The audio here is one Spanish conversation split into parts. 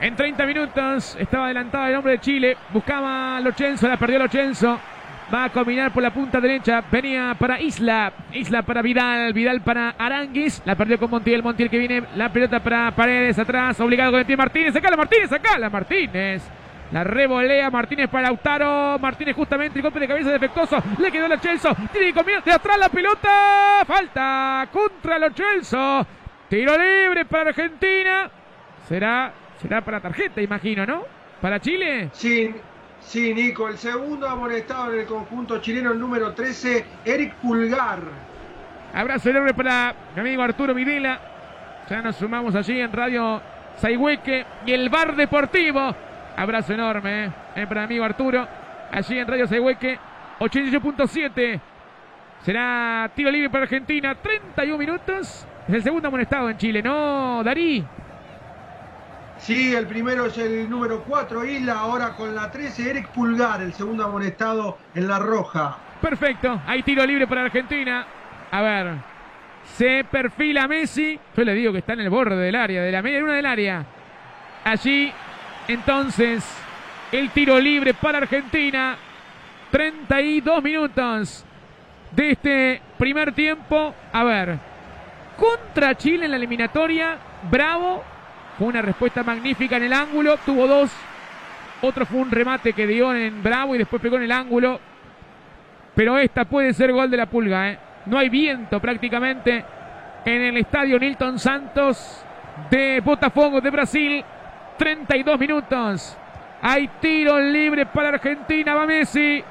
En 30 minutos estaba adelantado el hombre de Chile. Buscaba a Lochenzo, la perdió Lochenzo. Va a combinar por la punta derecha. Venía para Isla. Isla para Vidal. Vidal para Aranguis. La perdió con Montiel. Montiel que viene. La pelota para Paredes atrás. Obligado con el pie Martínez. Sacala Martínez. Sacala Martínez. La revolea Martínez para Lautaro. Martínez justamente el golpe de cabeza defectuoso. Le quedó a Chelsea. Tiene que combinar de atrás la pelota. Falta contra los Chelsea. Tiro libre para Argentina. Será, será para tarjeta, imagino, ¿no? ¿Para Chile? Sí, sí, Nico. El segundo amonestado en el conjunto chileno, el número 13, Eric Pulgar. Abrazo enorme para mi amigo Arturo Videla. Ya nos sumamos allí en Radio Saihueque y el Bar Deportivo. Abrazo enorme eh, para mi amigo Arturo. Allí en Radio Saihueque, 88.7. Será tiro libre para Argentina, 31 minutos. Es el segundo amonestado en Chile, ¿no, Darí? Sí, el primero es el número 4, Isla, ahora con la 13, Eric Pulgar, el segundo amonestado en la roja. Perfecto, hay tiro libre para Argentina. A ver, se perfila Messi. Yo le digo que está en el borde del área, de la media luna del área. Allí, entonces, el tiro libre para Argentina. 32 minutos de este primer tiempo. A ver, contra Chile en la eliminatoria. Bravo. Fue una respuesta magnífica en el ángulo. Tuvo dos. Otro fue un remate que dio en Bravo y después pegó en el ángulo. Pero esta puede ser gol de la pulga. ¿eh? No hay viento prácticamente en el estadio Nilton Santos de Botafogo de Brasil. 32 minutos. Hay tiro libre para Argentina. Va Messi.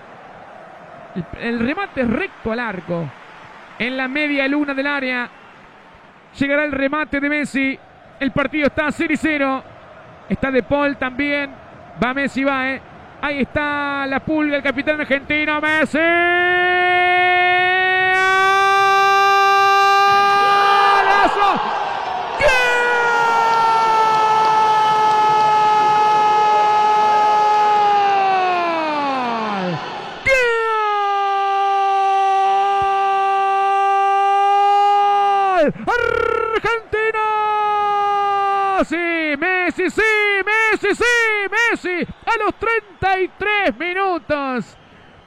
El, el remate recto al arco. En la media luna del área. Llegará el remate de Messi. El partido está 0 y 0. Está De Paul también. Va Messi, va, ¿eh? Ahí está la pulga, el capitán argentino, Messi. Sí, Messi, sí, Messi, sí, Messi. A los 33 minutos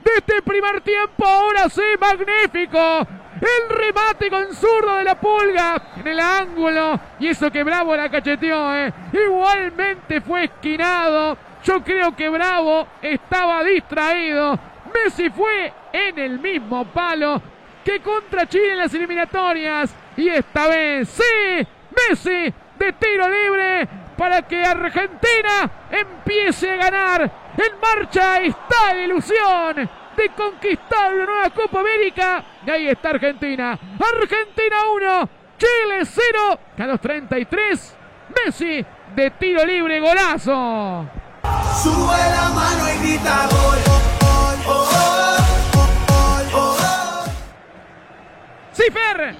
de este primer tiempo, ahora sí, magnífico. El remate con zurdo de la pulga en el ángulo. Y eso que Bravo la cacheteó, ¿eh? Igualmente fue esquinado. Yo creo que Bravo estaba distraído. Messi fue en el mismo palo que contra Chile en las eliminatorias. Y esta vez, sí, Messi de tiro libre para que Argentina empiece a ganar. En marcha está la ilusión de conquistar una nueva Copa América. Y ahí está Argentina. Argentina 1, Chile 0. A los 33, Messi de tiro libre, golazo. Sube la mano y grita gol. Oh, oh, oh, oh, oh. Sí, Fer.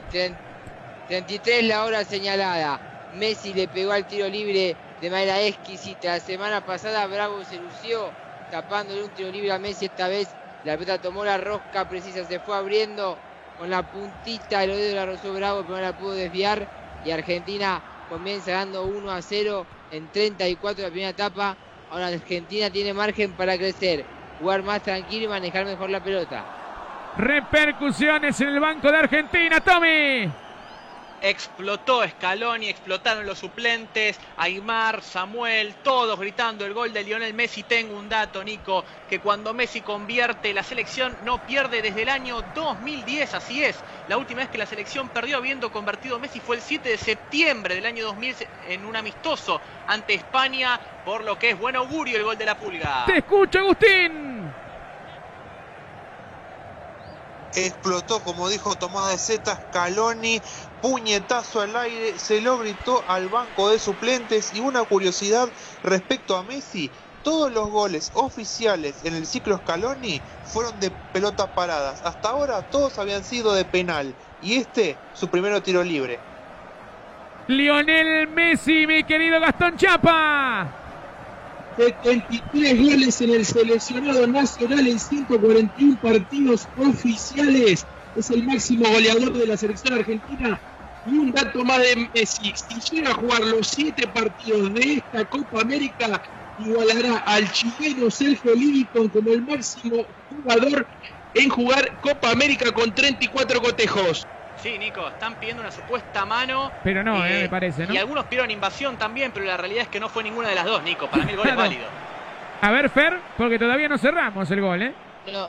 33 la hora señalada. Messi le pegó al tiro libre de manera exquisita. La semana pasada Bravo se lució tapándole un tiro libre a Messi. Esta vez la pelota tomó la rosca precisa, se fue abriendo con la puntita del dedo la rozó Bravo, pero no la pudo desviar. Y Argentina comienza ganando 1 a 0 en 34 de la primera etapa. Ahora Argentina tiene margen para crecer, jugar más tranquilo y manejar mejor la pelota. Repercusiones en el banco de Argentina, Tommy. Explotó Scaloni, explotaron los suplentes, Aymar, Samuel, todos gritando el gol de Lionel Messi. Tengo un dato, Nico, que cuando Messi convierte, la selección no pierde desde el año 2010, así es. La última vez que la selección perdió habiendo convertido Messi fue el 7 de septiembre del año 2000 en un amistoso ante España, por lo que es buen augurio el gol de la pulga. Te escucho, Agustín. Explotó, como dijo Tomás de Zeta, Scaloni, puñetazo al aire, se lo gritó al banco de suplentes y una curiosidad respecto a Messi, todos los goles oficiales en el ciclo Scaloni fueron de pelotas paradas, hasta ahora todos habían sido de penal y este su primero tiro libre. Lionel Messi, mi querido Gastón Chapa. 73 goles en el seleccionado nacional en 141 partidos oficiales. Es el máximo goleador de la selección argentina Y un dato más de Messi, si llega a jugar los siete partidos de esta Copa América, igualará al chileno Sergio Livingston como el máximo jugador en jugar Copa América con 34 cotejos. Sí, Nico, están pidiendo una supuesta mano. Pero no, eh, eh, me parece, ¿no? Y algunos pidieron invasión también, pero la realidad es que no fue ninguna de las dos, Nico. Para mí el gol es válido. A ver, Fer, porque todavía no cerramos el gol, ¿eh? No,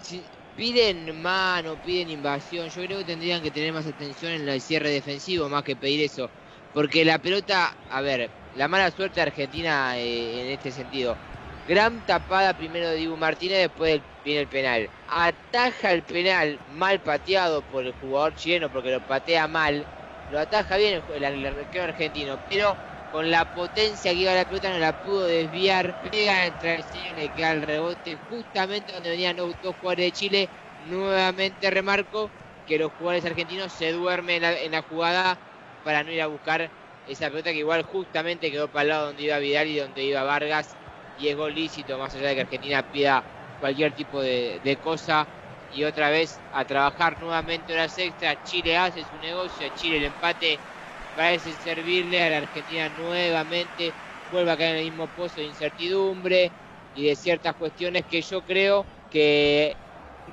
si piden mano, piden invasión. Yo creo que tendrían que tener más atención en el cierre defensivo más que pedir eso. Porque la pelota, a ver, la mala suerte de Argentina eh, en este sentido. Gran tapada primero de Dibu Martínez, después viene el penal. Ataja el penal mal pateado por el jugador chileno porque lo patea mal. Lo ataja bien el, el, el argentino, pero con la potencia que iba la pelota no la pudo desviar. Pega en el travesaño, le queda el rebote justamente donde venían los dos jugadores de Chile. Nuevamente remarco que los jugadores argentinos se duermen en la, en la jugada para no ir a buscar esa pelota que igual justamente quedó para el lado donde iba Vidal y donde iba Vargas. Y es gol lícito, más allá de que Argentina pida cualquier tipo de, cosa. Y otra vez a trabajar nuevamente horas extras. Chile hace su negocio, Chile el empate parece servirle a la Argentina nuevamente. Vuelve a caer en el mismo pozo de incertidumbre y de ciertas cuestiones que yo creo que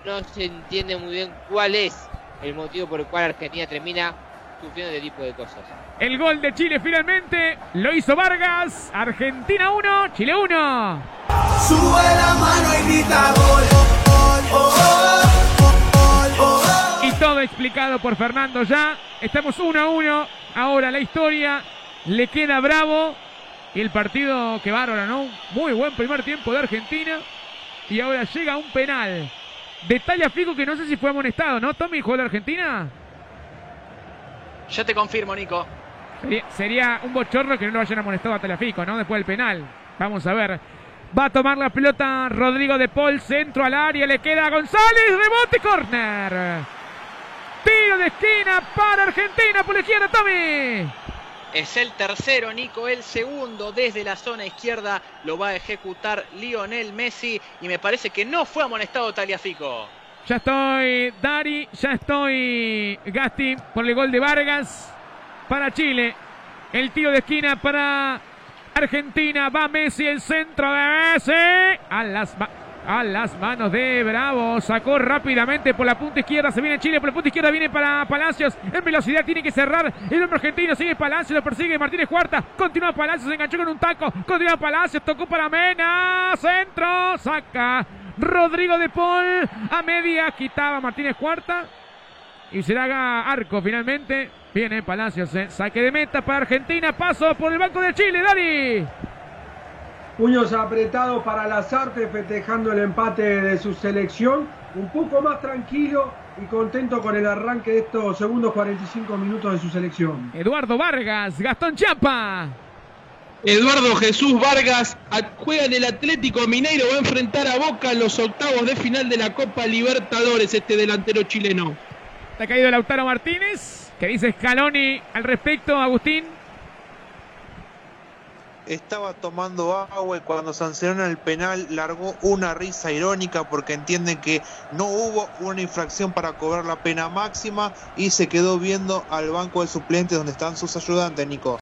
no se entiende muy bien cuál es el motivo por el cual Argentina termina sufriendo este tipo de cosas. El gol de Chile finalmente lo hizo Vargas. Argentina 1, Chile 1. Sube la mano y grita gol. Oh, oh, oh, oh, oh. Y todo explicado por Fernando ya. Estamos 1 a 1. Ahora la historia le queda bravo. Y el partido que bárbaro, ¿no? Muy buen primer tiempo de Argentina. Y ahora llega un penal. Detalle a Fico que no sé si fue amonestado, ¿no? Tommy jugó la Argentina. Ya te confirmo, Nico. Sería, sería un bochorno que no lo hayan amonestado a Talafico, ¿no? Después del penal. Vamos a ver. Va a tomar la pelota Rodrigo de Paul, centro al área, le queda a González, rebote, corner. Tiro de esquina para Argentina por la izquierda, Tommy. Es el tercero, Nico, el segundo desde la zona izquierda lo va a ejecutar Lionel Messi y me parece que no fue amonestado Taliafico. Ya estoy, Dari, ya estoy, Gasti, por el gol de Vargas para Chile. El tiro de esquina para Argentina. Va Messi, el centro de Messi. A las, a las manos de Bravo. Sacó rápidamente por la punta izquierda. Se viene Chile por la punta izquierda. Viene para Palacios. En velocidad tiene que cerrar. El hombre argentino sigue Palacios. Lo persigue Martínez Cuarta. Continúa Palacios. Se enganchó con un taco. Continúa Palacios. Tocó para Mena. Centro. Saca. Rodrigo de Paul a media. Quitaba Martínez Cuarta. Y será arco finalmente. Viene Palacios. eh. Saque de meta para Argentina. Paso por el banco de Chile. Dari. Puños apretados para Lazarte festejando el empate de su selección. Un poco más tranquilo y contento con el arranque de estos segundos 45 minutos de su selección. Eduardo Vargas. Gastón Champa. Eduardo Jesús Vargas juega en el Atlético Mineiro, va a enfrentar a Boca en los octavos de final de la Copa Libertadores, este delantero chileno. Está caído Lautaro Martínez. ¿Qué dice Scaloni al respecto, Agustín? Estaba tomando agua y cuando sancionaron el penal largó una risa irónica porque entienden que no hubo una infracción para cobrar la pena máxima y se quedó viendo al banco de suplentes donde están sus ayudantes, Nico.